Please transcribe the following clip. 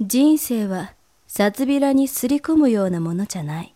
人生は札びらにすり込むようなものじゃない。